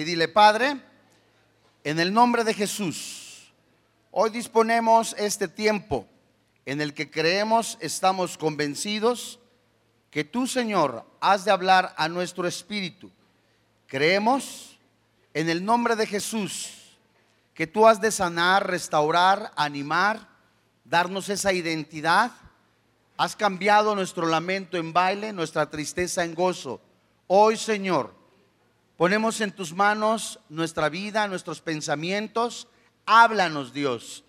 Y dile, Padre, en el nombre de Jesús, hoy disponemos este tiempo en el que creemos, estamos convencidos que tú, Señor, has de hablar a nuestro espíritu. Creemos en el nombre de Jesús que tú has de sanar, restaurar, animar, darnos esa identidad. Has cambiado nuestro lamento en baile, nuestra tristeza en gozo. Hoy, Señor, Ponemos en tus manos nuestra vida, nuestros pensamientos. Háblanos, Dios.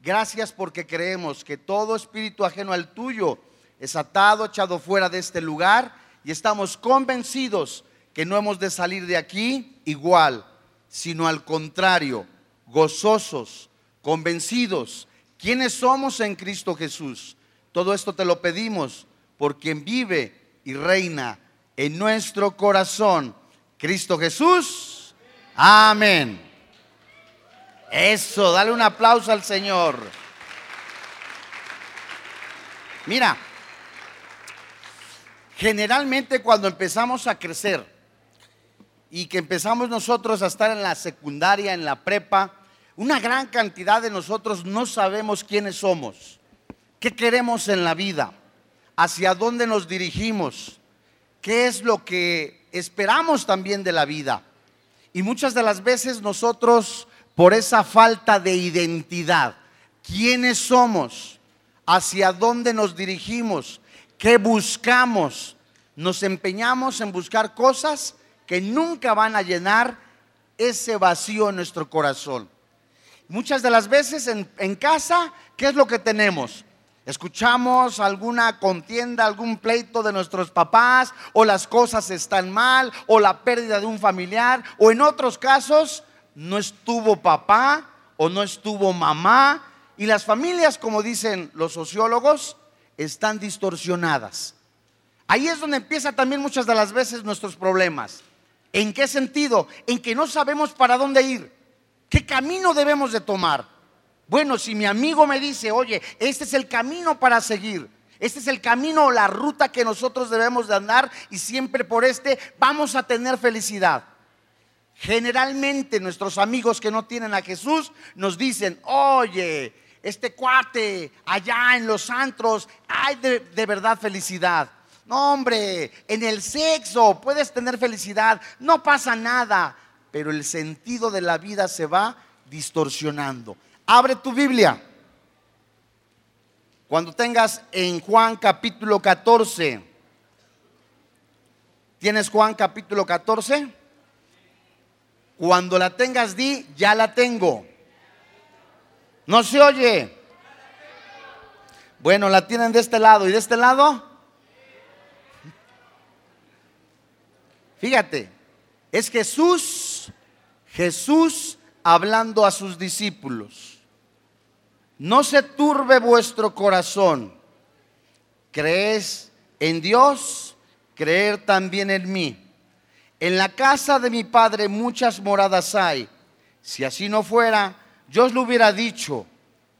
Gracias porque creemos que todo espíritu ajeno al tuyo es atado, echado fuera de este lugar y estamos convencidos que no hemos de salir de aquí igual, sino al contrario, gozosos, convencidos. ¿Quiénes somos en Cristo Jesús? Todo esto te lo pedimos por quien vive y reina en nuestro corazón Cristo Jesús. Amén. Eso, dale un aplauso al Señor. Mira, generalmente cuando empezamos a crecer y que empezamos nosotros a estar en la secundaria, en la prepa, una gran cantidad de nosotros no sabemos quiénes somos, qué queremos en la vida, hacia dónde nos dirigimos, qué es lo que esperamos también de la vida. Y muchas de las veces nosotros, por esa falta de identidad, quiénes somos, hacia dónde nos dirigimos, qué buscamos, nos empeñamos en buscar cosas que nunca van a llenar ese vacío en nuestro corazón. Muchas de las veces en, casa, ¿qué es lo que tenemos? Escuchamos alguna contienda, algún pleito de nuestros papás, o las cosas están mal, o la pérdida de un familiar, o en otros casos no estuvo papá o no estuvo mamá. Y las familias, como dicen los sociólogos, están distorsionadas. Ahí es donde empieza también muchas de las veces nuestros problemas. ¿En qué sentido? En que no sabemos para dónde ir, qué camino debemos de tomar. Bueno, si mi amigo me dice, oye, este es el camino para seguir, este es el camino o la ruta que nosotros debemos de andar y siempre por este vamos a tener felicidad. Generalmente nuestros amigos que no tienen a Jesús nos dicen, oye, este cuate allá en los antros, hay de, de verdad felicidad. No, hombre, en el sexo puedes tener felicidad, no pasa nada, pero el sentido de la vida se va distorsionando. Abre tu Biblia. Cuando tengas en Juan capítulo 14. ¿Tienes Juan capítulo 14? Cuando la tengas, di, ya la tengo. No se oye. Bueno, la tienen de este lado y de este lado. Fíjate, es Jesús, Jesús hablando a sus discípulos. No se turbe vuestro corazón. ¿Crees en Dios? Creer también en mí. En la casa de mi Padre muchas moradas hay. Si así no fuera, yo os lo hubiera dicho.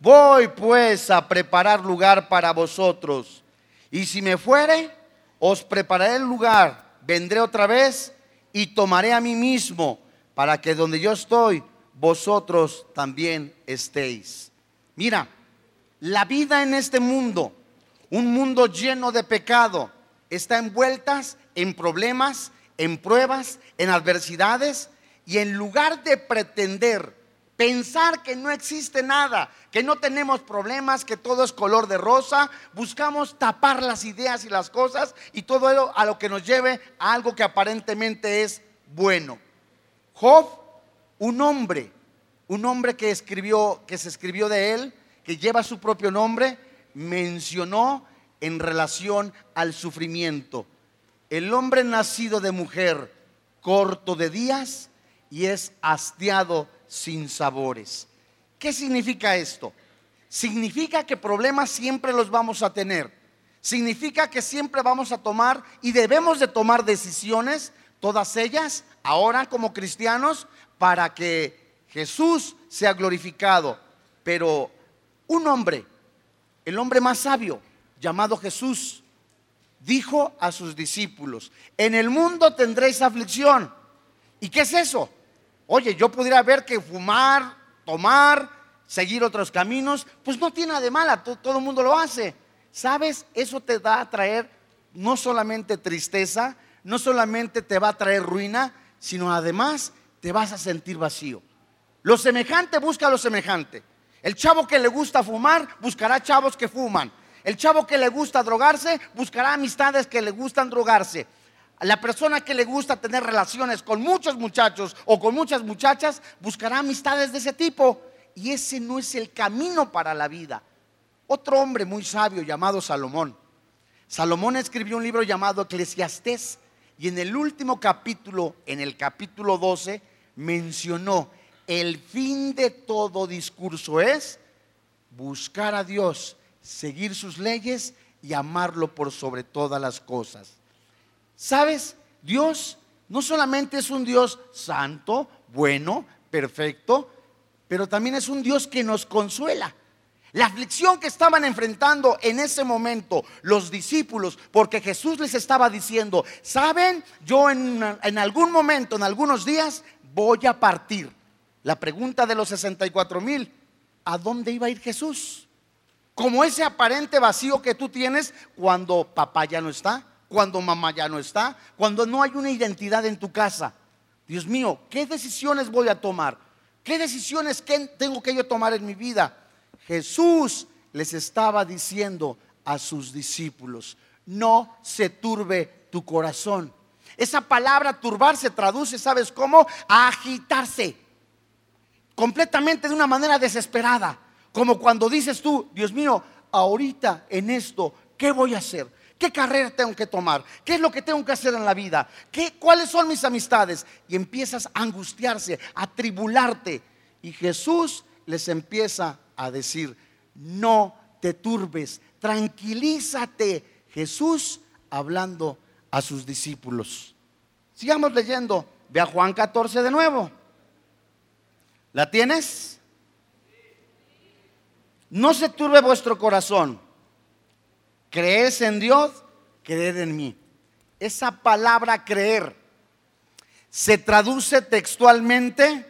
Voy pues a preparar lugar para vosotros. Y si me fuere, os prepararé el lugar. Vendré otra vez y tomaré a mí mismo para que donde yo estoy, vosotros también estéis. Mira, la vida en este mundo, un mundo lleno de pecado, está envueltas en problemas, en pruebas, en adversidades y en lugar de pretender pensar que no existe nada, que no tenemos problemas, que todo es color de rosa, buscamos tapar las ideas y las cosas y todo ello a lo que nos lleve a algo que aparentemente es bueno. Job, un hombre un hombre que escribió, que se escribió de él, que lleva su propio nombre, mencionó en relación al sufrimiento. El hombre nacido de mujer, corto de días y es hastiado sin sabores. ¿Qué significa esto? Significa que problemas siempre los vamos a tener. Significa que siempre vamos a tomar y debemos de tomar decisiones, todas ellas, ahora como cristianos, para que Jesús se ha glorificado, pero un hombre, el hombre más sabio, llamado Jesús, dijo a sus discípulos, en el mundo tendréis aflicción. ¿Y qué es eso? Oye, yo pudiera ver que fumar, tomar, seguir otros caminos, pues no tiene nada de mala, todo el mundo lo hace. ¿Sabes? Eso te va a traer no solamente tristeza, no solamente te va a traer ruina, sino además te vas a sentir vacío. Lo semejante busca lo semejante. El chavo que le gusta fumar buscará chavos que fuman. El chavo que le gusta drogarse buscará amistades que le gustan drogarse. La persona que le gusta tener relaciones con muchos muchachos o con muchas muchachas buscará amistades de ese tipo. Y ese no es el camino para la vida. Otro hombre muy sabio llamado Salomón. Salomón escribió un libro llamado Eclesiastés y en el último capítulo, en el capítulo 12, mencionó, el fin de todo discurso es buscar a Dios, seguir sus leyes y amarlo por sobre todas las cosas. ¿Sabes? Dios no solamente es un Dios santo, bueno, perfecto, pero también es un Dios que nos consuela. La aflicción que estaban enfrentando en ese momento los discípulos, porque Jesús les estaba diciendo, saben, yo en, algún momento, en algunos días, voy a partir. La pregunta de los 64 mil, ¿a dónde iba a ir Jesús? Como ese aparente vacío que tú tienes cuando papá ya no está, cuando mamá ya no está, cuando no hay una identidad en tu casa. Dios mío, ¿qué decisiones voy a tomar? ¿Qué decisiones tengo que yo tomar en mi vida? Jesús les estaba diciendo a sus discípulos, no se turbe tu corazón. Esa palabra turbar se traduce, ¿sabes cómo? A agitarse. Completamente de una manera desesperada. Como cuando dices tú, Dios mío, ahorita en esto, ¿qué voy a hacer? ¿Qué carrera tengo que tomar? ¿Qué es lo que tengo que hacer en la vida? ¿Qué, ¿Cuáles son mis amistades? Y empiezas a angustiarse, a tribularte. Y Jesús les empieza a decir, no te turbes, tranquilízate. Jesús hablando a sus discípulos. Sigamos leyendo. Ve a Juan 14 de nuevo. ¿La tienes? No se turbe vuestro corazón. ¿Crees en Dios? Creed en mí. Esa palabra creer se traduce textualmente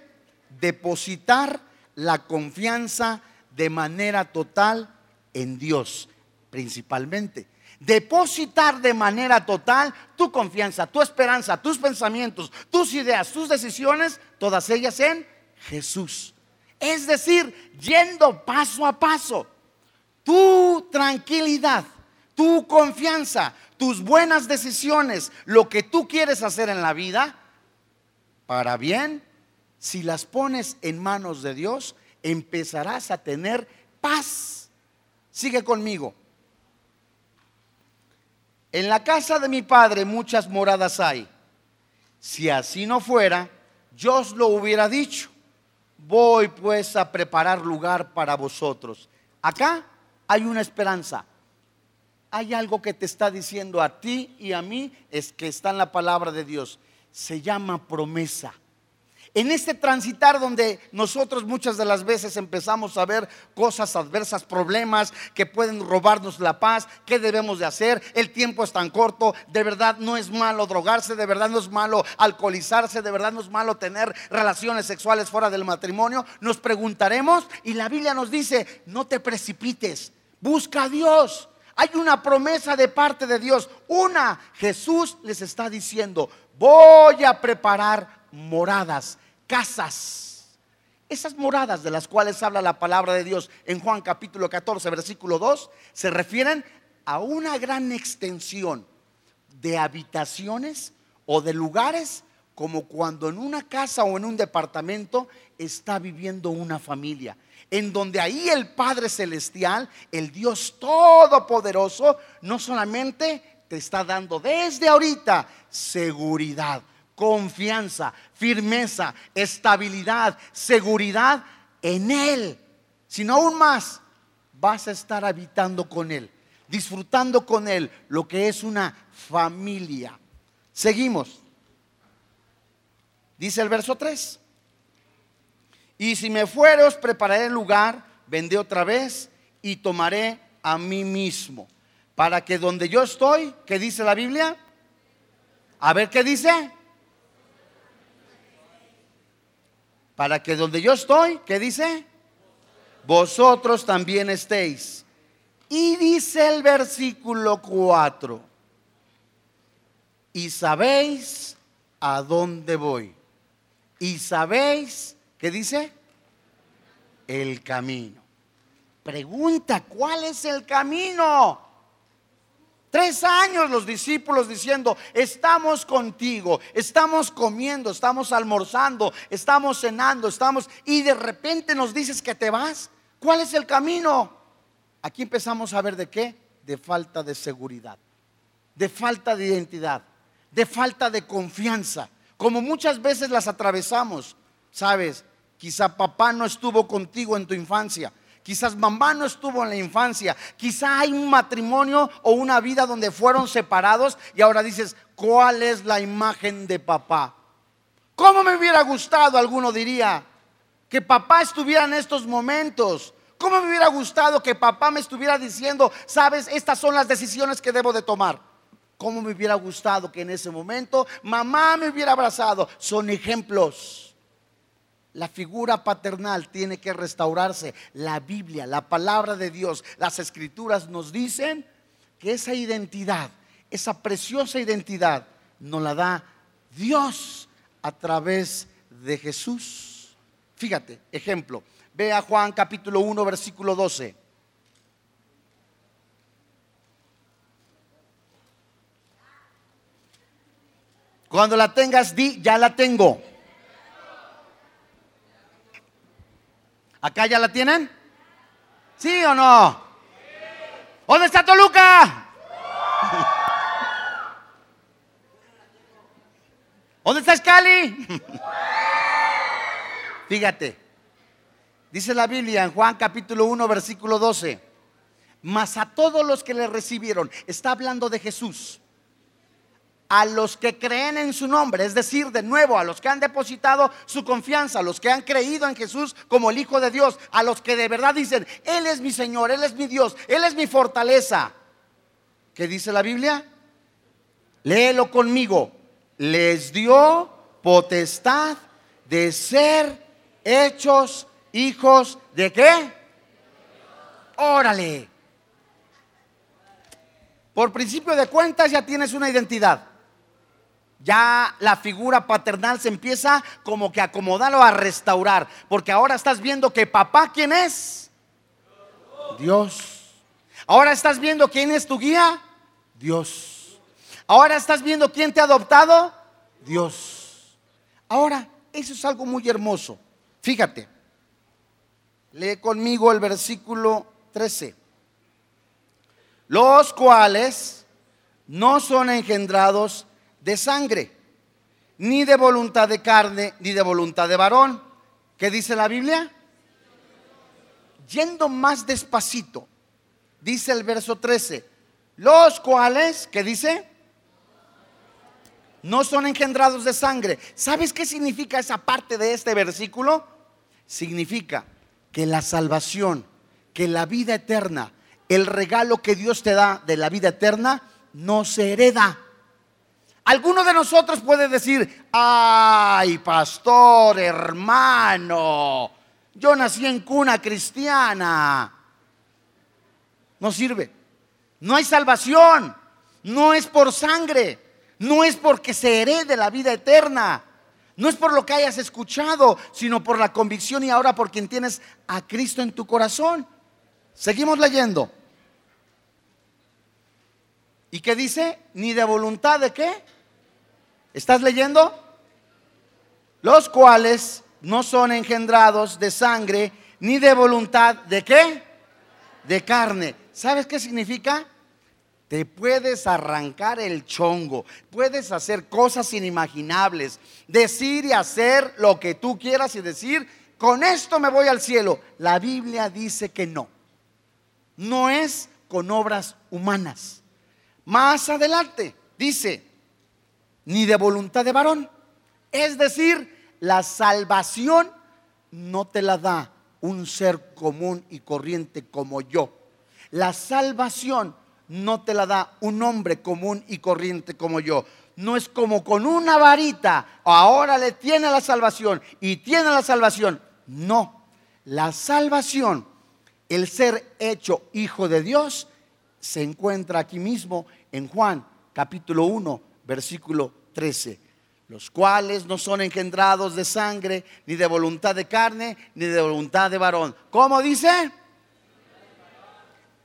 depositar la confianza de manera total en Dios, principalmente. Depositar de manera total tu confianza, tu esperanza, tus pensamientos, tus ideas, tus decisiones, todas ellas en Jesús. Es decir, yendo paso a paso. Tu tranquilidad, tu confianza, tus buenas decisiones, lo que tú quieres hacer en la vida, para bien, si las pones en manos de Dios, empezarás a tener paz. Sigue conmigo. En la casa de mi padre muchas moradas hay. Si así no fuera, yo os lo hubiera dicho. Voy pues a preparar lugar para vosotros. Acá hay una esperanza. Hay algo que te está diciendo a ti y a mí, es que está en la palabra de Dios. Se llama promesa en este transitar donde nosotros muchas de las veces empezamos a ver cosas adversas, problemas que pueden robarnos la paz, ¿qué debemos de hacer? El tiempo es tan corto, de verdad no es malo drogarse, de verdad no es malo alcoholizarse, de verdad no es malo tener relaciones sexuales fuera del matrimonio. Nos preguntaremos y la Biblia nos dice, no te precipites, busca a Dios. Hay una promesa de parte de Dios. Una, Jesús les está diciendo, voy a preparar moradas casas. Esas moradas de las cuales habla la palabra de Dios en Juan capítulo 14, versículo 2, se refieren a una gran extensión de habitaciones o de lugares como cuando en una casa o en un departamento está viviendo una familia, en donde ahí el Padre Celestial, el Dios Todopoderoso, no solamente te está dando desde ahorita seguridad, confianza, firmeza, estabilidad, seguridad en Él, sino aún más, vas a estar habitando con Él, disfrutando con Él lo que es una familia. Seguimos. Dice el verso 3. Y si me fuere, os prepararé el lugar, vendré otra vez y tomaré a mí mismo. Para que donde yo estoy, ¿qué dice la Biblia? A ver qué dice para que donde yo estoy, ¿qué dice? Vosotros también estéis. Y dice el versículo 4, y sabéis a dónde voy. Y sabéis, ¿qué dice? El camino. Pregunta, ¿cuál es el camino? Tres años los discípulos diciendo, estamos contigo, estamos comiendo, estamos almorzando, estamos cenando, estamos... Y de repente nos dices que te vas. ¿Cuál es el camino? Aquí empezamos a ver de qué? De falta de seguridad, de falta de identidad, de falta de confianza. Como muchas veces las atravesamos, ¿sabes? Quizá papá no estuvo contigo en tu infancia Quizás mamá no estuvo en la infancia. Quizá hay un matrimonio o una vida donde fueron separados y ahora dices, ¿cuál es la imagen de papá? ¿Cómo me hubiera gustado, alguno diría, que papá estuviera en estos momentos? ¿Cómo me hubiera gustado que papá me estuviera diciendo, sabes, estas son las decisiones que debo de tomar? ¿Cómo me hubiera gustado que en ese momento mamá me hubiera abrazado? Son ejemplos. La figura paternal tiene que restaurarse. La Biblia, la palabra de Dios, las escrituras nos dicen que esa identidad, esa preciosa identidad, nos la da Dios a través de Jesús. Fíjate, ejemplo, ve a Juan capítulo 1, versículo 12. Cuando la tengas, di, ya la tengo. ¿Acá ya la tienen? ¿Sí o no? ¿Dónde está Toluca? ¿Dónde está Scali? Fíjate, dice la Biblia en Juan capítulo 1, versículo 12, mas a todos los que le recibieron, está hablando de Jesús a los que creen en su nombre, es decir, de nuevo, a los que han depositado su confianza, a los que han creído en Jesús como el Hijo de Dios, a los que de verdad dicen, Él es mi Señor, Él es mi Dios, Él es mi fortaleza. ¿Qué dice la Biblia? Léelo conmigo. Les dio potestad de ser hechos hijos de qué? Órale. Por principio de cuentas ya tienes una identidad ya la figura paternal se empieza como que a acomodar o a restaurar. Porque ahora estás viendo que papá, ¿quién es? Dios. Ahora estás viendo quién es tu guía? Dios. Ahora estás viendo quién te ha adoptado? Dios. Ahora, eso es algo muy hermoso. Fíjate. Lee conmigo el versículo 13. Los cuales no son engendrados de sangre, ni de voluntad de carne, ni de voluntad de varón. ¿Qué dice la Biblia? Yendo más despacito, dice el verso 13, los cuales, ¿qué dice? No son engendrados de sangre. ¿Sabes qué significa esa parte de este versículo? Significa que la salvación, que la vida eterna, el regalo que Dios te da de la vida eterna, no se hereda. Alguno de nosotros puede decir, ay, pastor, hermano, yo nací en cuna cristiana. No sirve. No hay salvación. No es por sangre. No es porque se herede la vida eterna. No es por lo que hayas escuchado, sino por la convicción y ahora por quien tienes a Cristo en tu corazón. Seguimos leyendo. ¿Y qué dice? Ni de voluntad de qué? ¿Estás leyendo? Los cuales no son engendrados de sangre ni de voluntad de qué? De carne. ¿Sabes qué significa? Te puedes arrancar el chongo, puedes hacer cosas inimaginables, decir y hacer lo que tú quieras y decir, con esto me voy al cielo. La Biblia dice que no. No es con obras humanas. Más adelante dice, ni de voluntad de varón. Es decir, la salvación no te la da un ser común y corriente como yo. La salvación no te la da un hombre común y corriente como yo. no es como con una varita, ahora le tiene la salvación y tiene la salvación. No, la salvación, el ser hecho hijo de Dios, se encuentra aquí mismo en Juan capítulo 1, versículo 13 los cuales no son engendrados de sangre, ni de voluntad de carne, ni de voluntad de varón. ¿Cómo dice?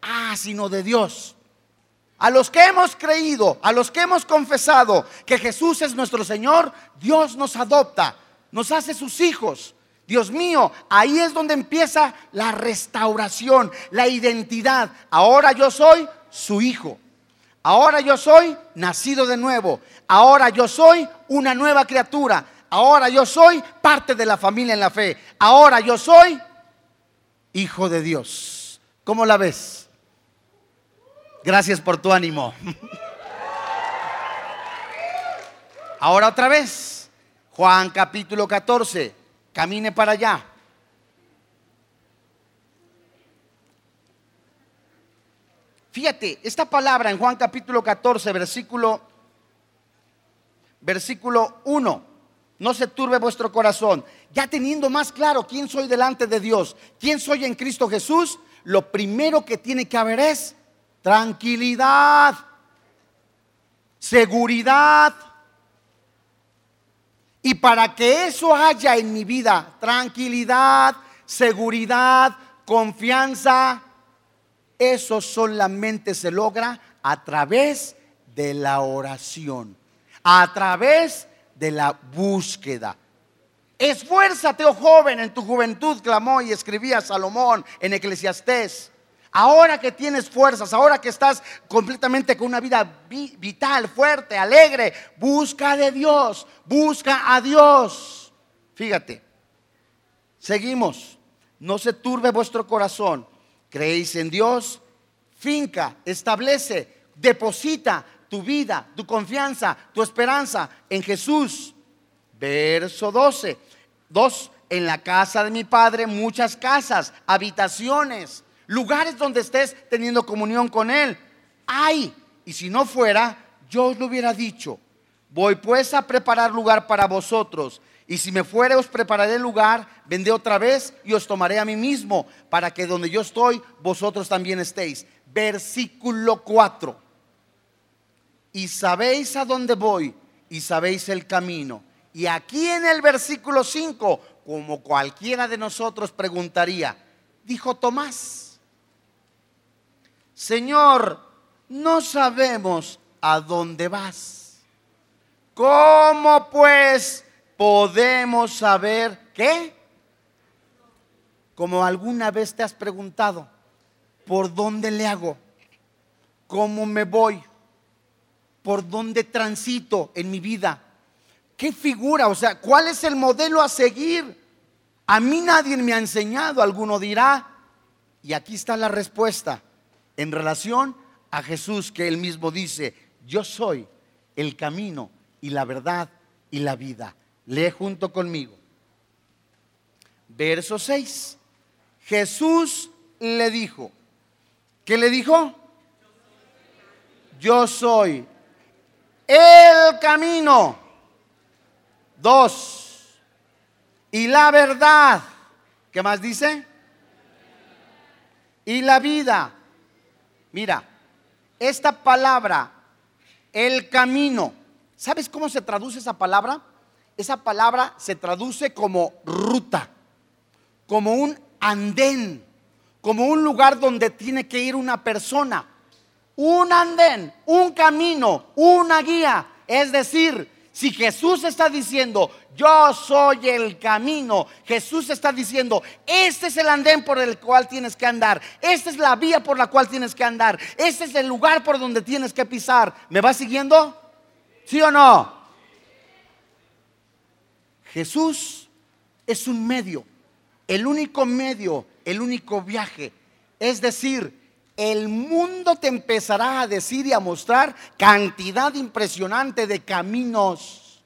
Ah, sino de Dios. A los que hemos creído, a los que hemos confesado que Jesús es nuestro Señor, Dios nos adopta, nos hace sus hijos. Dios mío, ahí es donde empieza la restauración, la identidad. Ahora yo soy su hijo. Ahora yo soy nacido de nuevo. Ahora yo soy una nueva criatura. Ahora yo soy parte de la familia en la fe. Ahora yo soy hijo de Dios. ¿Cómo la ves? Gracias por tu ánimo. Ahora otra vez, Juan capítulo 14, camine para allá. Fíjate, esta palabra en Juan capítulo 14, versículo versículo 1. No se turbe vuestro corazón. Ya teniendo más claro quién soy delante de Dios, quién soy en Cristo Jesús, lo primero que tiene que haber es tranquilidad, seguridad. Y para que eso haya en mi vida, tranquilidad, seguridad, confianza, eso solamente se logra a través de la oración, a través de la búsqueda. Esfuérzate, oh joven, en tu juventud, clamó y escribía Salomón en Eclesiastés. Ahora que tienes fuerzas, ahora que estás completamente con una vida vital, fuerte, alegre, busca de Dios, busca a Dios. Fíjate, seguimos. No se turbe vuestro corazón. Creéis en Dios, finca, establece, deposita tu vida, tu confianza, tu esperanza en Jesús. Verso 12. Dos, en la casa de mi Padre muchas casas, habitaciones lugares donde estés teniendo comunión con Él. Hay, y si no fuera, yo os lo hubiera dicho. Voy pues a preparar lugar para vosotros. Y si me fuere, os prepararé lugar, vendré otra vez y os tomaré a mí mismo, para que donde yo estoy, vosotros también estéis. Versículo 4. Y sabéis a dónde voy y sabéis el camino. Y aquí en el versículo 5, como cualquiera de nosotros preguntaría, dijo Tomás, Señor, no sabemos a dónde vas. ¿Cómo pues podemos saber qué? Como alguna vez te has preguntado, ¿por dónde le hago? ¿Cómo me voy? ¿Por dónde transito en mi vida? ¿Qué figura? O sea, ¿cuál es el modelo a seguir? A mí nadie me ha enseñado, alguno dirá. Y aquí está la respuesta en relación a Jesús que él mismo dice, yo soy el camino y la verdad y la vida. Lee junto conmigo. Verso 6. Jesús le dijo, ¿qué le dijo? Yo soy el camino. Dos. Y la verdad. ¿Qué más dice? Y la vida. Mira, esta palabra, el camino, ¿sabes cómo se traduce esa palabra? Esa palabra se traduce como ruta, como un andén, como un lugar donde tiene que ir una persona. Un andén, un camino, una guía. Es decir, si Jesús está diciendo, yo soy el camino, Jesús está diciendo, este es el andén por el cual tienes que andar, esta es la vía por la cual tienes que andar, este es el lugar por donde tienes que pisar. ¿Me va siguiendo? ¿Sí o no? Jesús es un medio, el único medio, el único viaje. Es decir, el mundo te empezará a decir y a mostrar cantidad impresionante de caminos.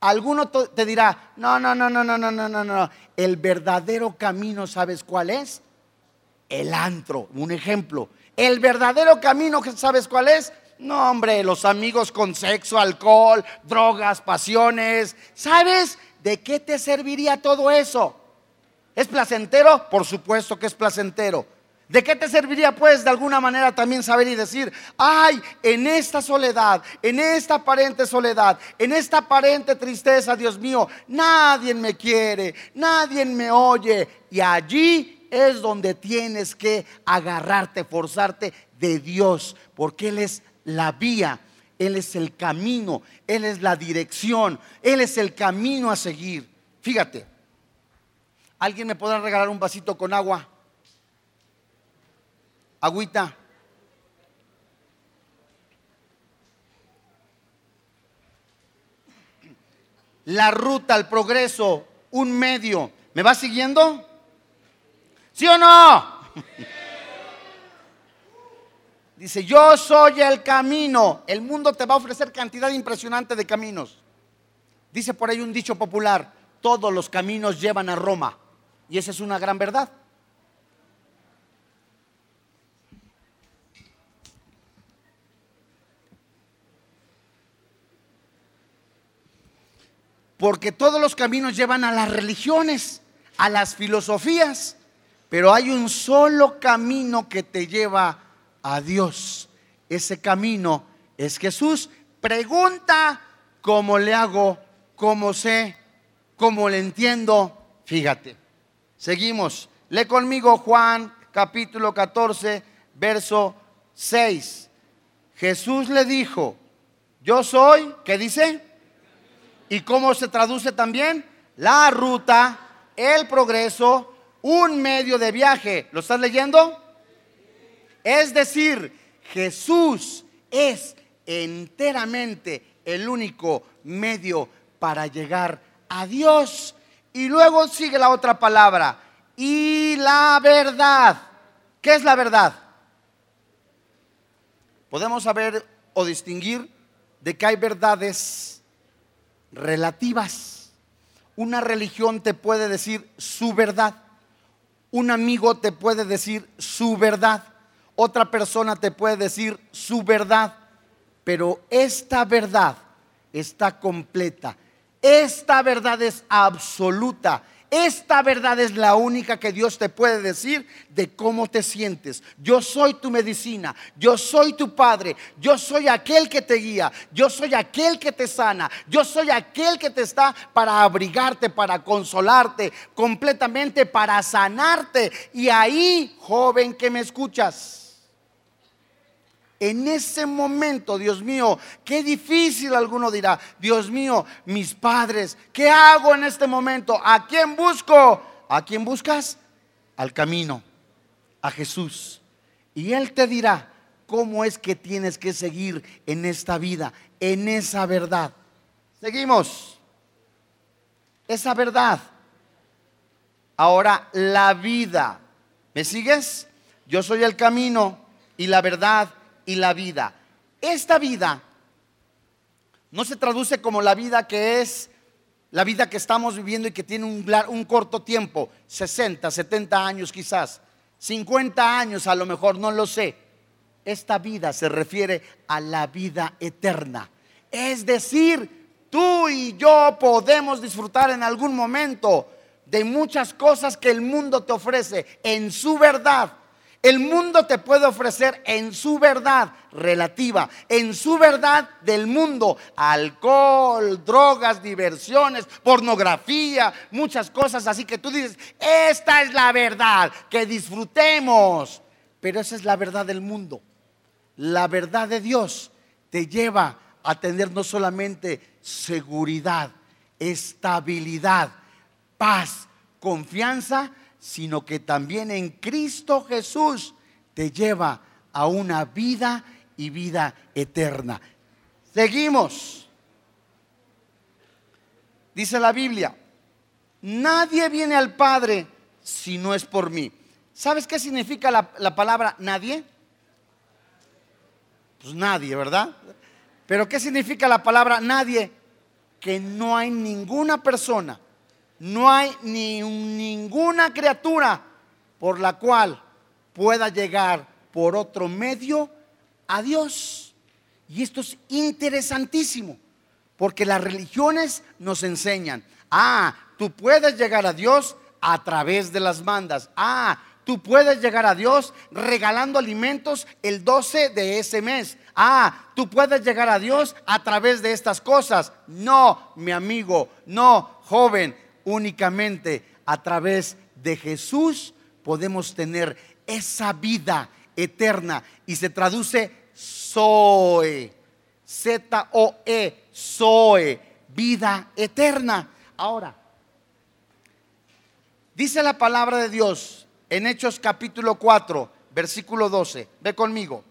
Alguno te dirá, no, no, no, no, no, no, no, no, no. El verdadero camino, ¿sabes cuál es? El antro, un ejemplo. El verdadero camino, ¿sabes cuál es? No, hombre, los amigos con sexo, alcohol, drogas, pasiones. ¿Sabes de qué te serviría todo eso? ¿Es placentero? Por supuesto que es placentero. ¿De qué te serviría pues de alguna manera también saber y decir, ay, en esta soledad, en esta aparente soledad, en esta aparente tristeza, Dios mío, nadie me quiere, nadie me oye. Y allí es donde tienes que agarrarte, forzarte de Dios, porque Él es la vía, Él es el camino, Él es la dirección, Él es el camino a seguir. Fíjate, ¿alguien me podrá regalar un vasito con agua? Agüita. La ruta al progreso, un medio. ¿Me va siguiendo? ¿Sí o no? Dice, yo soy el camino. El mundo te va a ofrecer cantidad impresionante de caminos. Dice por ahí un dicho popular, todos los caminos llevan a Roma. Y esa es una gran verdad. Porque todos los caminos llevan a las religiones, a las filosofías, pero hay un solo camino que te lleva a Dios. Ese camino es Jesús. Pregunta cómo le hago, cómo sé, cómo le entiendo. Fíjate. Seguimos. Lee conmigo Juan capítulo 14, verso 6. Jesús le dijo, yo soy, ¿qué dice? ¿Y cómo se traduce también? La ruta, el progreso, un medio de viaje. ¿Lo estás leyendo? Es decir, Jesús es enteramente el único medio para llegar a Dios. Y luego sigue la otra palabra, y la verdad. ¿Qué es la verdad? Podemos saber o distinguir de que hay verdades relativas. Una religión te puede decir su verdad. Un amigo te puede decir su verdad. Otra persona te puede decir su verdad. Pero esta verdad está completa. Esta verdad es absoluta esta verdad es la única que Dios te puede decir de cómo te sientes. Yo soy tu medicina, yo soy tu padre, yo soy aquel que te guía, yo soy aquel que te sana, yo soy aquel que te está para abrigarte, para consolarte, completamente para sanarte. Y ahí, joven que me escuchas, en ese momento, Dios mío, qué difícil alguno dirá, Dios mío, mis padres, ¿qué hago en este momento? ¿A quién busco? ¿A quién buscas? Al camino, a Jesús. Y Él te dirá cómo es que tienes que seguir en esta vida, en esa verdad. Seguimos. Esa verdad. Ahora, la vida. ¿Me sigues? Yo soy el camino y la verdad y la vida. Esta vida no se traduce como la vida que es la vida que estamos viviendo y que tiene un, un, corto tiempo, 60, 70 años quizás, 50 años a lo mejor, no lo sé. Esta vida se refiere a la vida eterna. Es decir, tú y yo podemos disfrutar en algún momento de muchas cosas que el mundo te ofrece en su verdad el mundo te puede ofrecer en su verdad relativa, en su verdad del mundo, alcohol, drogas, diversiones, pornografía, muchas cosas así que tú dices, esta es la verdad, que disfrutemos. Pero esa es la verdad del mundo. La verdad de Dios te lleva a tener no solamente seguridad, estabilidad, paz, confianza, sino que también en Cristo Jesús te lleva a una vida y vida eterna. Seguimos. Dice la Biblia, nadie viene al Padre si no es por mí. ¿Sabes qué significa la, la palabra nadie? Pues nadie, ¿verdad? Pero ¿qué significa la palabra nadie? Que no hay ninguna persona no hay ni ninguna criatura por la cual pueda llegar por otro medio a Dios. Y esto es interesantísimo, porque las religiones nos enseñan, ah, tú puedes llegar a Dios a través de las mandas. Ah, tú puedes llegar a Dios regalando alimentos el 12 de ese mes. Ah, tú puedes llegar a Dios a través de estas cosas. No, mi amigo, no, joven, únicamente a través de Jesús podemos tener esa vida eterna y se traduce Zoe, Z-O-E, Zoe, vida eterna. Ahora, dice la palabra de Dios en Hechos capítulo 4, versículo 12. Ve conmigo.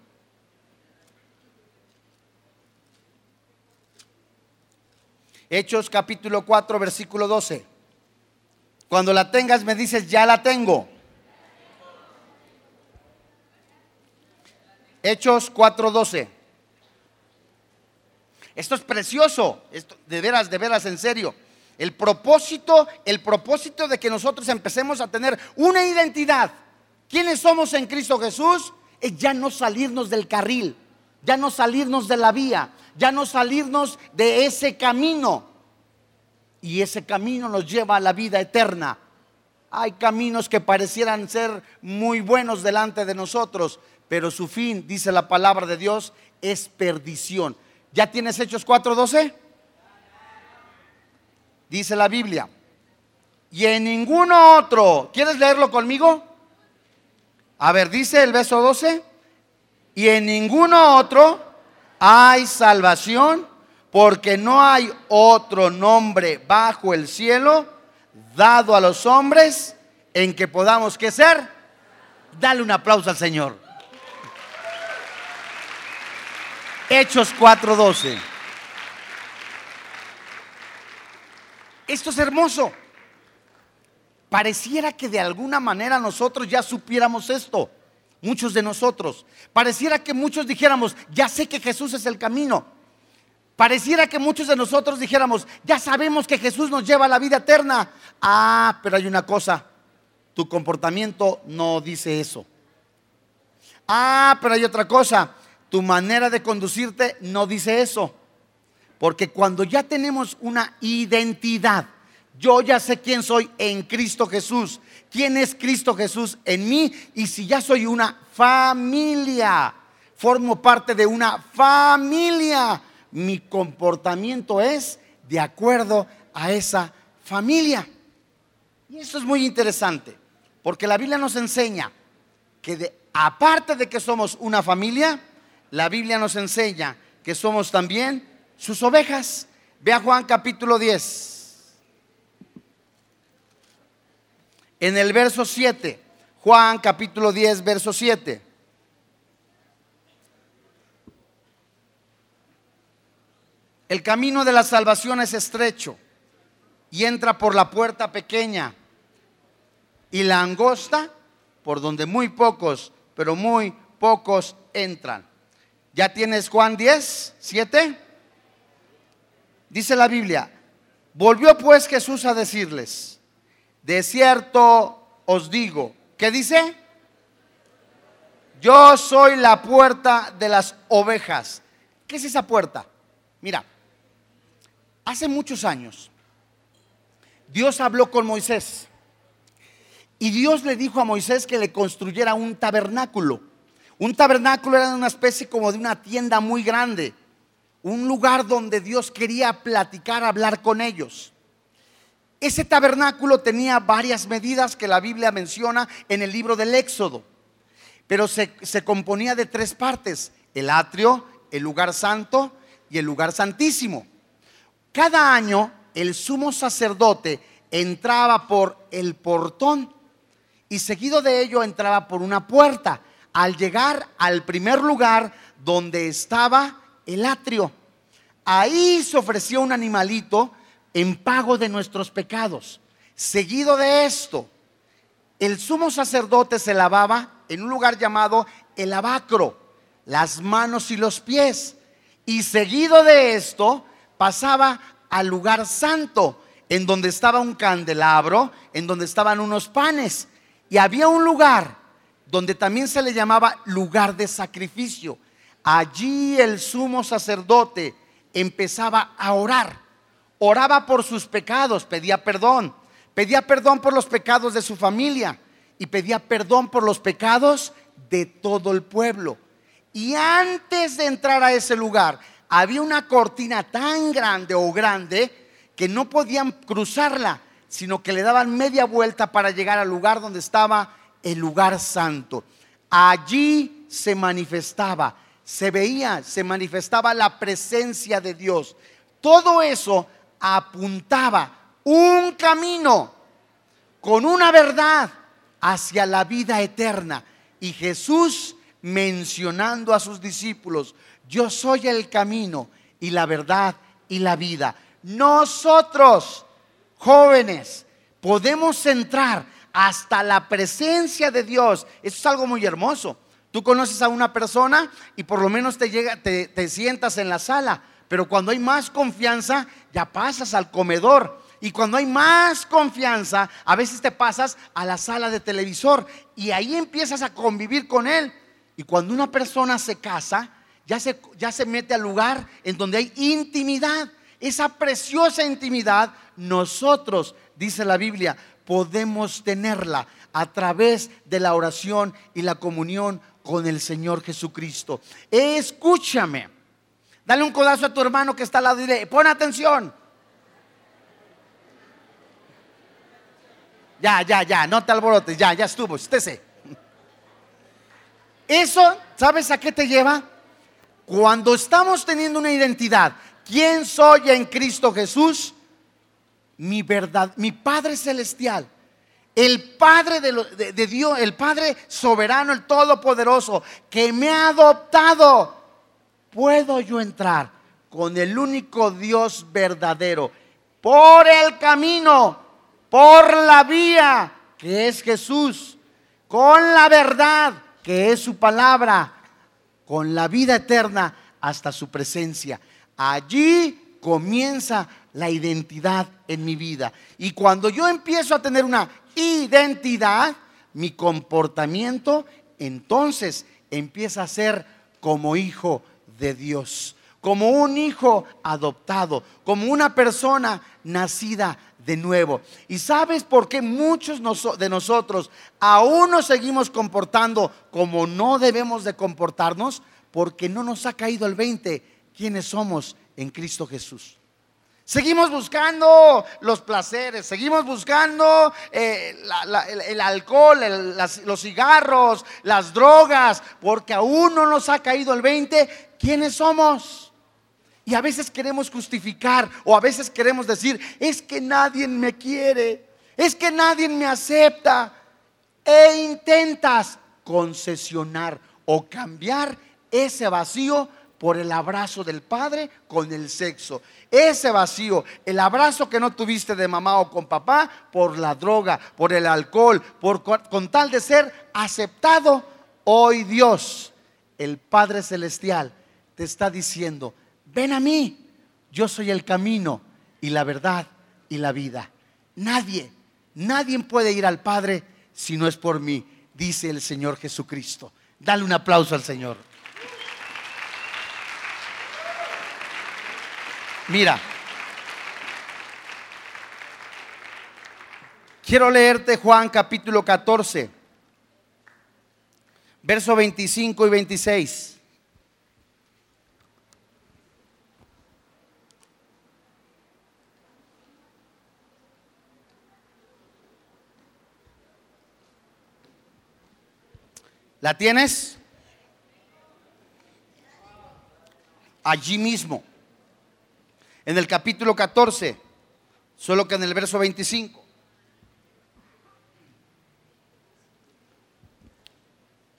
Hechos capítulo 4, versículo 12. Cuando la tengas me dices, ya la tengo. Hechos 4:12. Esto es precioso, esto, de veras, de veras, en serio. El propósito, el propósito de que nosotros empecemos a tener una identidad. ¿Quiénes somos en Cristo Jesús? Es ya no salirnos del carril, ya no salirnos de la vía, ya no salirnos de ese camino. Y ese camino nos lleva a la vida eterna. Hay caminos que parecieran ser muy buenos delante de nosotros, pero su fin, dice la palabra de Dios, es perdición. ¿Ya tienes Hechos 4:12? Dice la Biblia. Y en ninguno otro, ¿quieres leerlo conmigo? A ver, dice el verso 12. Y en ninguno otro hay salvación, porque no hay otro nombre bajo el cielo dado a los hombres en que podamos que ser. Dale un aplauso al Señor. Hechos 4:12. Esto es hermoso. Pareciera que de alguna manera nosotros ya supiéramos esto. Muchos de nosotros. Pareciera que muchos dijéramos, ya sé que Jesús es el camino. Pareciera que muchos de nosotros dijéramos, ya sabemos que Jesús nos lleva a la vida eterna. Ah, pero hay una cosa, tu comportamiento no dice eso. Ah, pero hay otra cosa, tu manera de conducirte no dice eso. Porque cuando ya tenemos una identidad, yo ya sé quién soy en Cristo Jesús, quién es Cristo Jesús en mí y si ya soy una familia, formo parte de una familia, mi comportamiento es de acuerdo a esa familia. Y eso es muy interesante, porque la Biblia nos enseña que aparte de que somos una familia, la Biblia nos enseña que somos también sus ovejas. Ve a Juan capítulo 10. En el verso 7. Juan capítulo 10, verso 7. El camino de la salvación es estrecho y entra por la puerta pequeña y la angosta por donde muy pocos, pero muy pocos entran. ¿Ya tienes Juan 10, 7? Dice la Biblia, volvió pues Jesús a decirles, de cierto os digo, ¿qué dice? Yo soy la puerta de las ovejas. ¿Qué es esa puerta? Mira, hace muchos años Dios habló con Moisés y Dios le dijo a Moisés que le construyera un tabernáculo. Un tabernáculo era una especie como de una tienda muy grande, un lugar donde Dios quería platicar, hablar con ellos. Ese tabernáculo tenía varias medidas que la Biblia menciona en el libro del Éxodo, pero se, se componía de tres partes, el atrio, el lugar santo y el lugar santísimo. Cada año el sumo sacerdote entraba por el portón y seguido de ello entraba por una puerta al llegar al primer lugar donde estaba el atrio. Ahí se ofreció un animalito en pago de nuestros pecados. Seguido de esto, el sumo sacerdote se lavaba en un lugar llamado el abacro, las manos y los pies. Y seguido de esto, pasaba al lugar santo, en donde estaba un candelabro, en donde estaban unos panes. Y había un lugar donde también se le llamaba lugar de sacrificio. allí el sumo sacerdote empezaba a orar. Oraba por sus pecados, pedía perdón. Pedía perdón por los pecados de su familia y pedía perdón por los pecados de todo el pueblo. Y antes de entrar a ese lugar, había una cortina tan grande o grande que no podían cruzarla, sino que le daban media vuelta para llegar al lugar donde estaba el lugar santo. Allí se manifestaba, se veía, se manifestaba la presencia de Dios. Todo eso apuntaba un camino con una verdad hacia la vida eterna. Y Jesús mencionando a sus discípulos, yo soy el camino y la verdad y la vida. Nosotros, jóvenes, podemos entrar hasta la presencia de Dios. Eso es algo muy hermoso. Tú conoces a una persona y por lo menos te, llega, te, te sientas en la sala, pero cuando hay más confianza, ya pasas al comedor. Y cuando hay más confianza, a veces te pasas a la sala de televisor y ahí empiezas a convivir con él. Y cuando una persona se casa, ya se, ya se mete al lugar en donde hay intimidad. Esa preciosa intimidad, nosotros, dice la Biblia, podemos tenerla a través de la oración y la comunión con el Señor Jesucristo. Escúchame. Dale un codazo a tu hermano que está al lado y dile, pon atención. Ya, ya, ya, no te alborotes, ya, ya estuvo, estése. Eso, ¿sabes a qué te lleva? Cuando estamos teniendo una identidad, ¿quién soy en Cristo Jesús? Mi verdad, mi Padre Celestial, el Padre de, de Dios, el Padre soberano, el Todopoderoso, que me ha adoptado. ¿Puedo yo entrar con el único Dios verdadero por el camino, por la vía que es Jesús, con la verdad que es su palabra? Con la vida eterna hasta su presencia. Allí comienza la identidad en mi vida. Y cuando yo empiezo a tener una identidad, mi comportamiento entonces empieza a ser como hijo de Dios, como un hijo adoptado, como una persona nacida de nuevo. ¿Y sabes por qué muchos de nosotros aún nos seguimos comportando como no debemos de comportarnos? Porque no nos ha caído el 20 quiénes somos en Cristo Jesús. Seguimos buscando los placeres, seguimos buscando eh, el, alcohol, los cigarros, las drogas, porque aún no nos ha caído el 20 quiénes somos. Y a veces queremos justificar o a veces queremos decir, es que nadie me quiere, es que nadie me acepta. E intentas concesionar o cambiar ese vacío por el abrazo del padre con el sexo. Ese vacío, el abrazo que no tuviste de mamá o con papá, por la droga, por el alcohol, por, con tal de ser aceptado, hoy Dios, el Padre Celestial, te está diciendo, ven a mí, yo soy el camino y la verdad y la vida. Nadie, nadie puede ir al Padre si no es por mí, dice el Señor Jesucristo. Dale un aplauso al Señor. Mira, quiero leerte Juan capítulo 14, verso 25 y 26. ¿La tienes? Allí mismo, en el capítulo 14, solo que en el verso 25.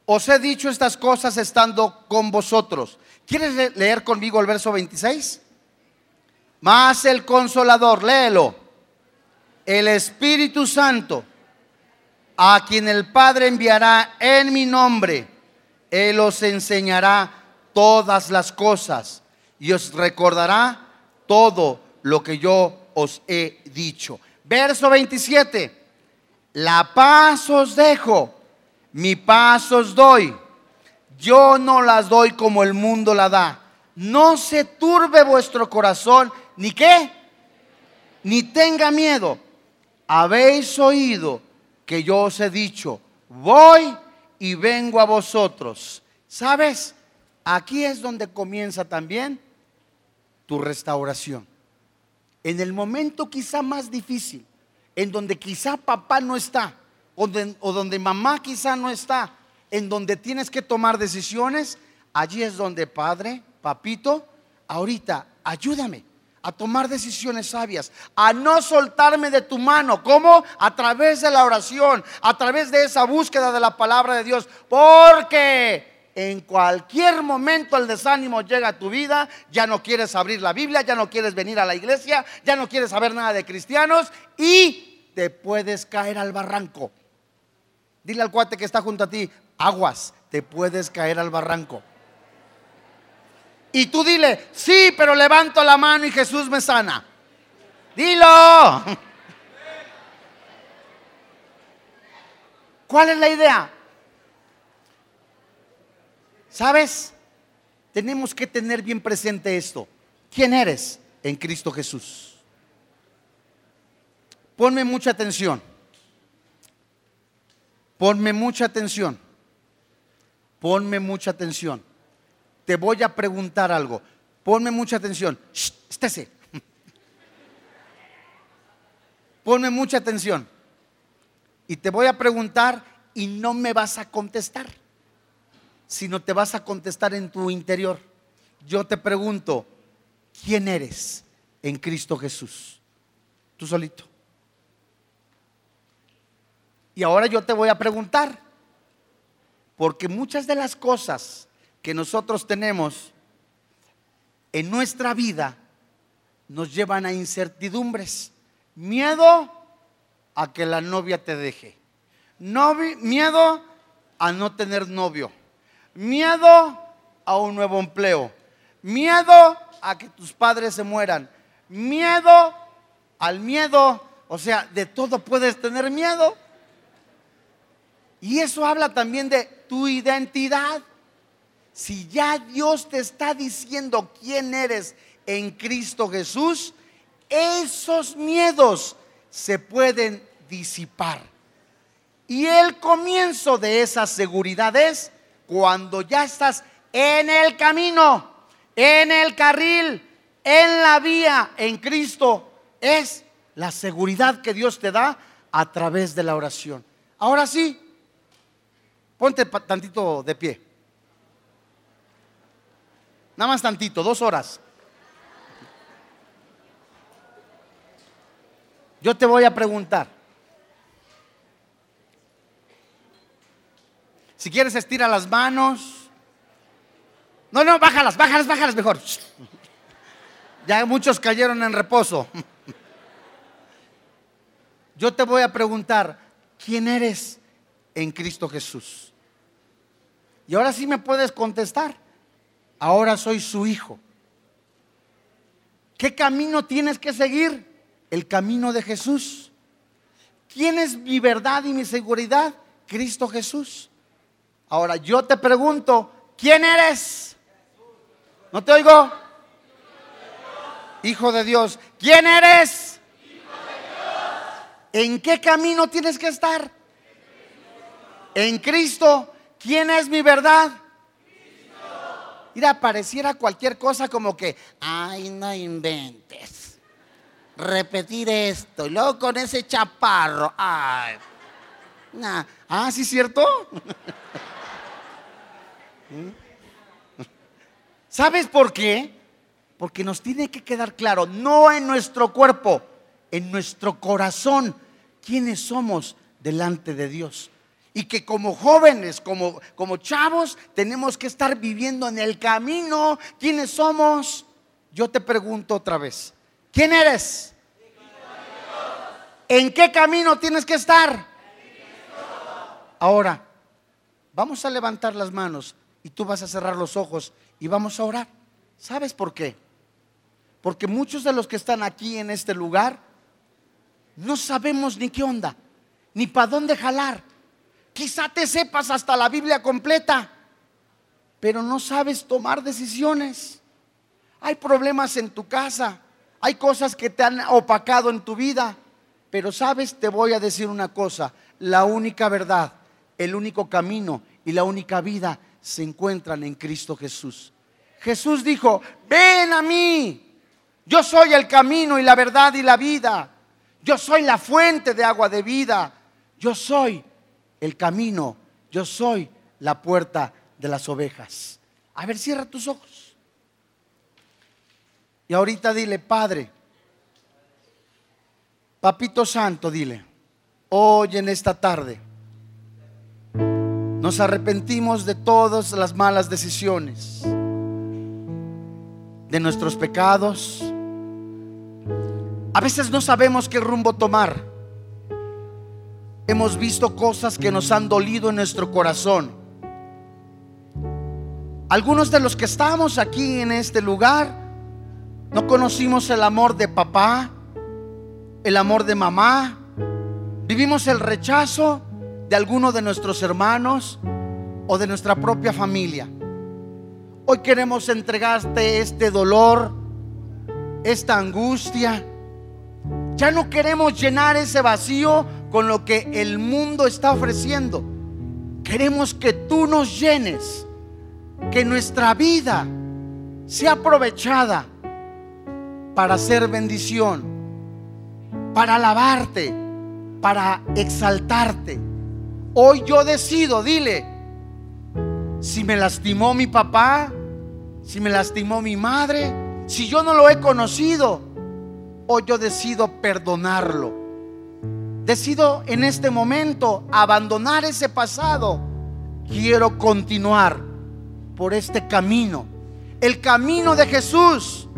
Os he dicho estas cosas estando con vosotros. ¿Quieres leer conmigo el verso 26? Más el consolador, léelo. El Espíritu Santo a quien el Padre enviará en mi nombre, Él os enseñará todas las cosas y os recordará todo lo que yo os he dicho. Verso 27. La paz os dejo, mi paz os doy. yo no las doy como el mundo la da. No se turbe vuestro corazón, ni qué, ni tenga miedo. Habéis oído que yo os he dicho, voy y vengo a vosotros. ¿Sabes? Aquí es donde comienza también tu restauración. En el momento quizá más difícil, en donde quizá papá no está, o, donde mamá quizá no está, en donde tienes que tomar decisiones, allí es donde, Padre, papito, ahorita, ayúdame a tomar decisiones sabias, a no soltarme de tu mano. ¿Cómo? A través de la oración, a través de esa búsqueda de la palabra de Dios. Porque en cualquier momento el desánimo llega a tu vida, ya no quieres abrir la Biblia, ya no quieres venir a la iglesia, ya no quieres saber nada de cristianos y te puedes caer al barranco. Dile al cuate que está junto a ti, aguas, te puedes caer al barranco. Y tú dile, sí, pero levanto la mano y Jesús me sana. Dilo. ¿Cuál es la idea? ¿Sabes? Tenemos que tener bien presente esto. ¿Quién eres en Cristo Jesús? Ponme mucha atención. Ponme mucha atención. Ponme mucha atención. Te voy a preguntar algo. Ponme mucha atención. Shh, estése. Ponme mucha atención. Y te voy a preguntar y no me vas a contestar, sino te vas a contestar en tu interior. Yo te pregunto, ¿quién eres en Cristo Jesús? Tú solito. Y ahora yo te voy a preguntar, porque muchas de las cosas que nosotros tenemos en nuestra vida nos llevan a incertidumbres. Miedo a que la novia te deje. miedo a no tener novio. Miedo a un nuevo empleo. Miedo a que tus padres se mueran. Miedo al miedo. O sea, de todo puedes tener miedo. Y eso habla también de tu identidad. Si ya Dios te está diciendo quién eres en Cristo Jesús, esos miedos se pueden disipar. Y el comienzo de esa seguridad es cuando ya estás en el camino, en el carril, en la vía, en Cristo. Es la seguridad que Dios te da a través de la oración. Ahora sí, Ponte tantito de pie. Nada más tantito, dos horas. Yo te voy a preguntar. Si quieres, estira las manos. No, no, bájalas, bájalas, bájalas mejor. Ya muchos cayeron en reposo. Yo te voy a preguntar, ¿quién eres en Cristo Jesús? Y ahora sí me puedes contestar. Ahora soy su hijo. ¿Qué camino tienes que seguir? El camino de Jesús. ¿Quién es mi verdad y mi seguridad? Cristo Jesús. Ahora yo te pregunto, ¿quién eres? ¿No te oigo? Hijo de Dios. ¿Quién eres? ¿En qué camino tienes que estar? En Cristo. ¿Quién es mi verdad? Mira, pareciera cualquier cosa como que, ay, no inventes. Repetir esto. Y luego con ese chaparro. Ay. Ah, sí, cierto. ¿Sabes por qué? Porque nos tiene que quedar claro, no en nuestro cuerpo, en nuestro corazón, quiénes somos delante de Dios y que como jóvenes, como, como chavos, tenemos que estar viviendo en el camino. ¿Quiénes somos? Yo te pregunto otra vez, ¿quién eres? ¿En qué camino tienes que estar? Ahora, vamos a levantar las manos y tú vas a cerrar los ojos y vamos a orar. ¿Sabes por qué? Porque muchos de los que están aquí en este lugar no sabemos ni qué onda, ni para dónde jalar. Quizá te sepas hasta la Biblia completa, pero no sabes tomar decisiones. Hay problemas en tu casa, hay cosas que te han opacado en tu vida, pero sabes, te voy a decir una cosa, la única verdad, el único camino y la única vida se encuentran en Cristo Jesús. Jesús dijo, ven a mí, yo soy el camino y la verdad y la vida, yo soy la fuente de agua de vida, yo soy el camino, yo soy la puerta de las ovejas. A ver, cierra tus ojos. Y ahorita dile, Padre, Papito Santo, dile, hoy en esta tarde nos arrepentimos de todas las malas decisiones, de nuestros pecados. A veces no sabemos qué rumbo tomar. Hemos visto cosas que nos han dolido en nuestro corazón. Algunos de los que estamos aquí en este lugar no conocimos el amor de papá, el amor de mamá, vivimos el rechazo de alguno de nuestros hermanos o de nuestra propia familia. Hoy queremos entregarte este dolor, esta angustia. Ya no queremos llenar ese vacío con lo que el mundo está ofreciendo. Queremos que tú nos llenes, que nuestra vida sea aprovechada para hacer bendición para alabarte, para exaltarte. Hoy yo decido, dile, si me lastimó mi papá, si me lastimó mi madre, si yo no lo he conocido, hoy yo decido perdonarlo. Decido en este momento abandonar ese pasado. Quiero continuar por este camino. El camino de Jesús.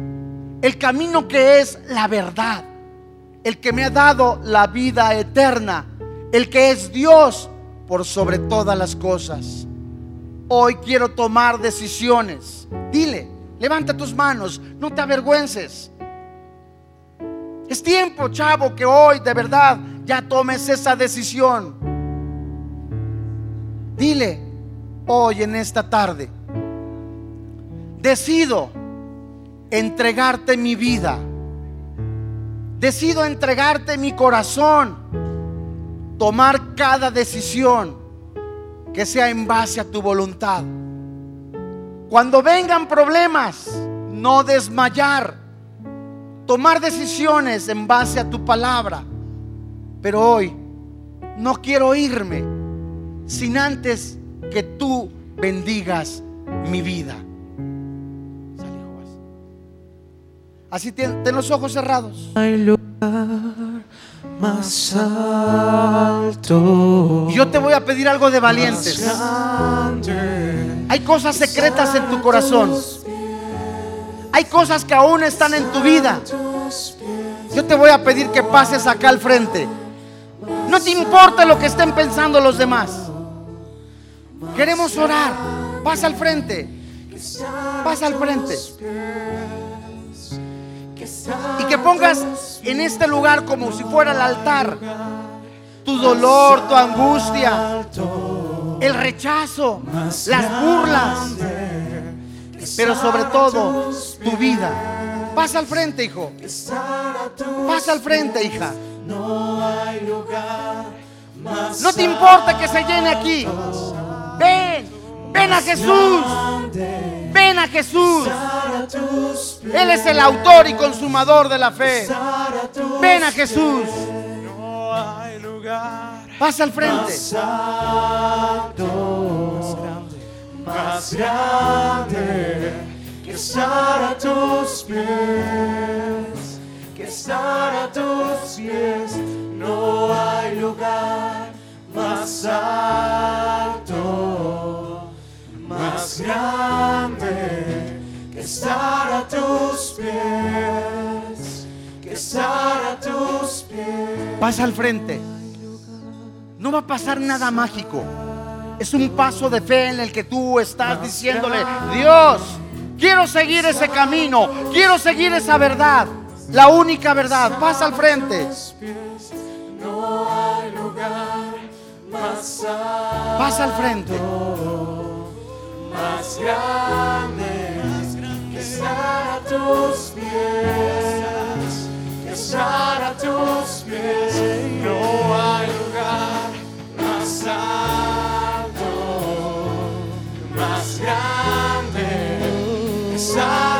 El camino que es la verdad el que me ha dado la vida eterna, el que es Dios por sobre todas las cosas. Hoy quiero tomar decisiones. Dile, levanta tus manos, no te avergüences. Es tiempo, chavo, que hoy de verdad ya tomes esa decisión. Dile, hoy en esta tarde, decido entregarte mi vida Decido entregarte mi corazón, tomar cada decisión que sea en base a tu voluntad. Cuando vengan problemas, no desmayar, tomar decisiones en base a tu palabra. Pero hoy no quiero irme sin antes que tú bendigas mi vida. Así ten, los ojos cerrados. Hay lugar más alto. Y yo te voy a pedir algo de valientes. Hay cosas secretas en tu corazón. Hay cosas que aún están en tu vida. Yo te voy a pedir que pases acá al frente. No te importa lo que estén pensando los demás. Queremos orar. Pasa al frente. Pasa al frente. Y que pongas en este lugar como si fuera el altar tu dolor, tu angustia, el rechazo, las burlas, pero sobre todo tu vida. Pasa al frente, hijo. Pasa al frente, hija. No te importa que se llene aquí. Ven, ven a Jesús. Ven a Jesús. Él es el autor y consumador de la fe. Ven a Jesús. Pasa al frente. Más grande que estar a tus pies, estar a tus pies, no hay lugar más alto más grande que estar a tus pies, que estar a tus pies. Pasa al frente. No va a pasar nada mágico. Es un paso de fe en el que tú estás diciéndole, Dios, quiero seguir ese camino, quiero seguir esa verdad, la única verdad. Pasa al frente. Pasa al frente. más grande que estar a tus pies, que estar a tus pies. No hay lugar más alto, más grande que estar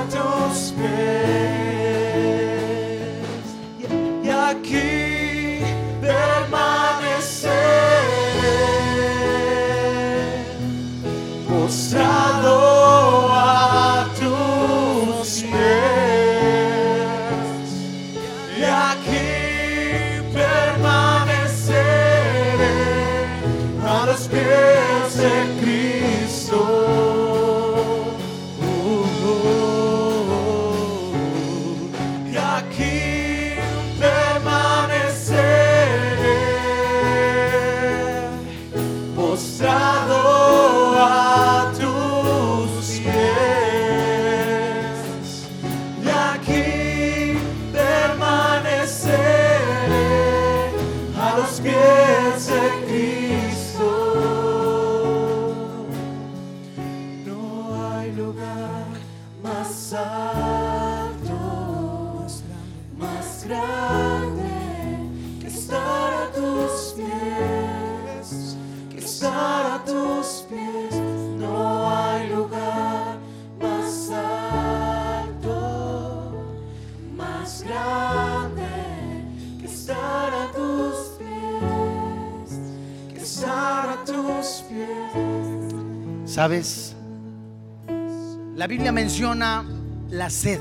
Menciona la sed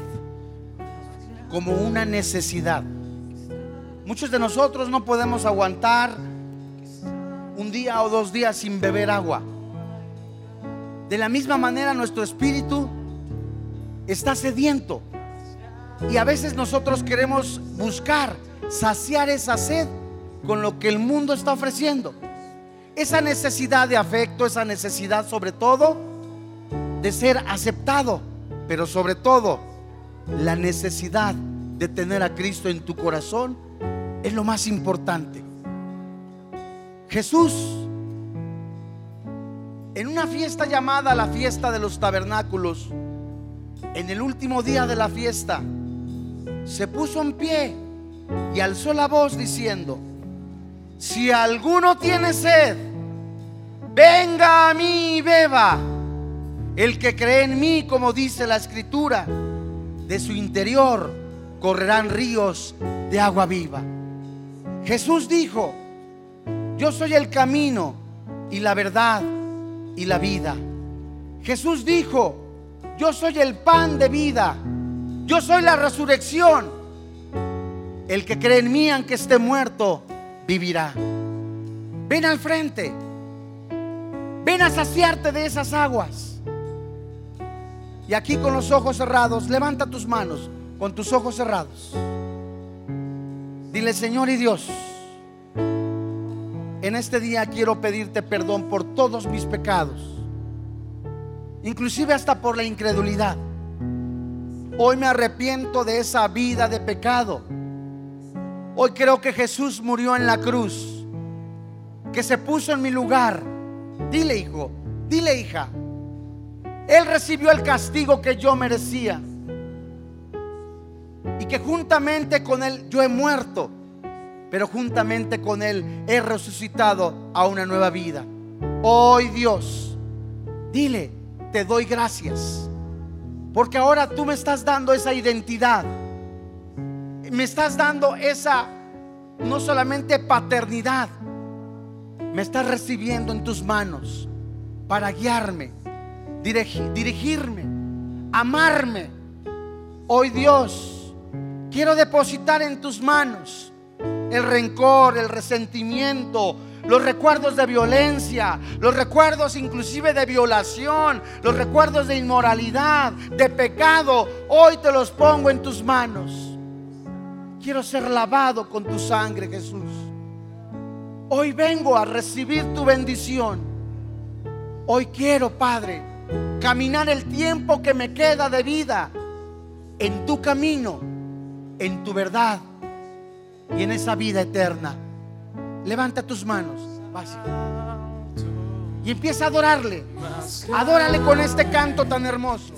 como una necesidad. Muchos de nosotros no podemos aguantar un día o dos días sin beber agua. De la misma manera nuestro espíritu está sediento. Y a veces nosotros queremos buscar saciar esa sed con lo que el mundo está ofreciendo. Esa necesidad de afecto, esa necesidad sobre todo de ser aceptado, pero sobre todo la necesidad de tener a Cristo en tu corazón es lo más importante. Jesús, en una fiesta llamada la fiesta de los tabernáculos, en el último día de la fiesta, se puso en pie y alzó la voz diciendo, si alguno tiene sed, venga a mí y beba. El que cree en mí, como dice la escritura, de su interior correrán ríos de agua viva. Jesús dijo, yo soy el camino y la verdad y la vida. Jesús dijo, yo soy el pan de vida, yo soy la resurrección. El que cree en mí, aunque esté muerto, vivirá. Ven al frente, ven a saciarte de esas aguas. Y aquí con los ojos cerrados, levanta tus manos con tus ojos cerrados. Dile, Señor y Dios, en este día quiero pedirte perdón por todos mis pecados, inclusive hasta por la incredulidad. Hoy me arrepiento de esa vida de pecado. Hoy creo que Jesús murió en la cruz, que se puso en mi lugar. Dile, hijo, dile, hija. Él recibió el castigo que yo merecía. Y que juntamente con Él yo he muerto, pero juntamente con Él he resucitado a una nueva vida. Hoy Dios, dile, te doy gracias. Porque ahora tú me estás dando esa identidad. Me estás dando esa, no solamente paternidad, me estás recibiendo en tus manos para guiarme, dirigirme, amarme. Hoy Dios, quiero depositar en tus manos el rencor, el resentimiento, los recuerdos de violencia, los recuerdos inclusive de violación, los recuerdos de inmoralidad, de pecado. Hoy te los pongo en tus manos. Quiero ser lavado con tu sangre, Jesús. Hoy vengo a recibir tu bendición. Hoy quiero, Padre, caminar el tiempo que me queda de vida en tu camino, en tu verdad y en esa vida eterna. Levanta tus manos. Y empieza a adorarle. Adórale con este canto tan hermoso.